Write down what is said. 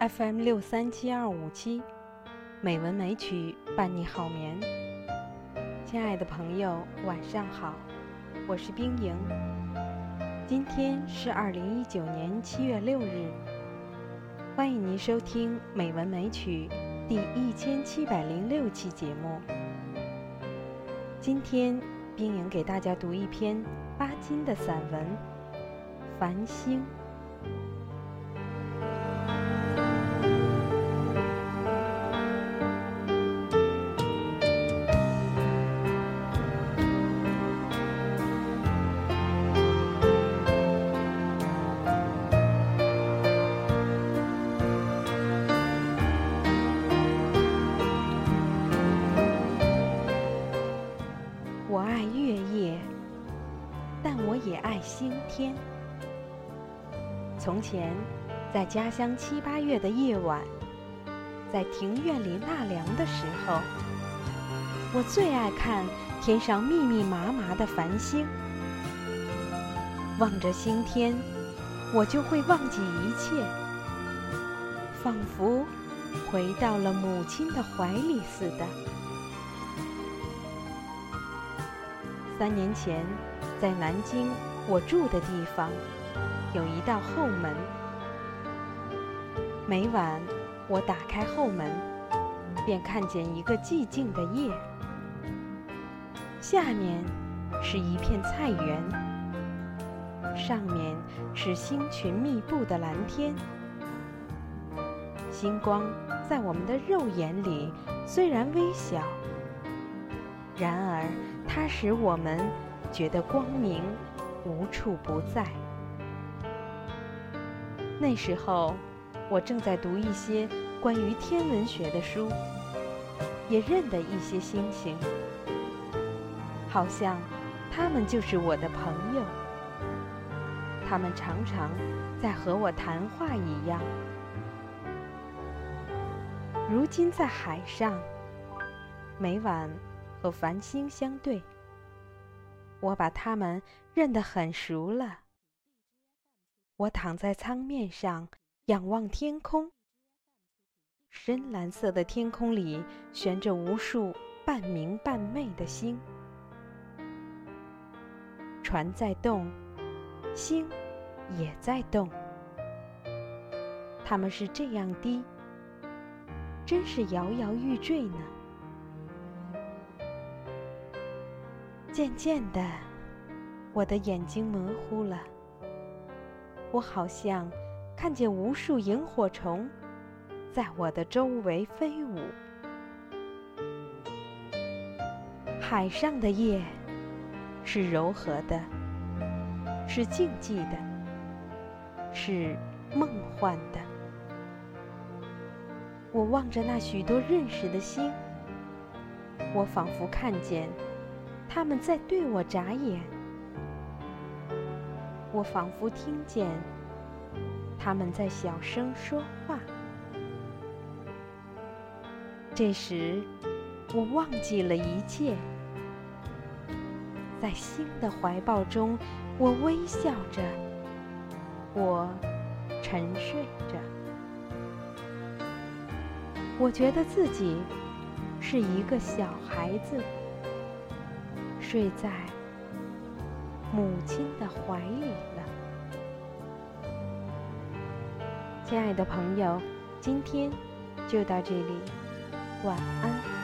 FM 六三七二五七，美文美曲伴你好眠。亲爱的朋友，晚上好，我是冰莹。今天是二零一九年七月六日，欢迎您收听《美文美曲》第一千七百零六期节目。今天，冰莹给大家读一篇巴金的散文《繁星》。星天。从前，在家乡七八月的夜晚，在庭院里纳凉的时候，我最爱看天上密密麻麻的繁星。望着星天，我就会忘记一切，仿佛回到了母亲的怀里似的。三年前，在南京我住的地方，有一道后门。每晚我打开后门，便看见一个寂静的夜，下面是一片菜园，上面是星群密布的蓝天。星光在我们的肉眼里虽然微小，然而。它使我们觉得光明无处不在。那时候，我正在读一些关于天文学的书，也认得一些星星，好像他们就是我的朋友。他们常常在和我谈话一样。如今在海上，每晚。和繁星相对，我把它们认得很熟了。我躺在舱面上，仰望天空。深蓝色的天空里悬着无数半明半昧的星，船在动，星也在动。它们是这样低，真是摇摇欲坠呢。渐渐的，我的眼睛模糊了。我好像看见无数萤火虫在我的周围飞舞。海上的夜是柔和的，是静寂的，是梦幻的。我望着那许多认识的星，我仿佛看见。他们在对我眨眼，我仿佛听见他们在小声说话。这时，我忘记了一切，在新的怀抱中，我微笑着，我沉睡着，我觉得自己是一个小孩子。睡在母亲的怀里了，亲爱的朋友，今天就到这里，晚安。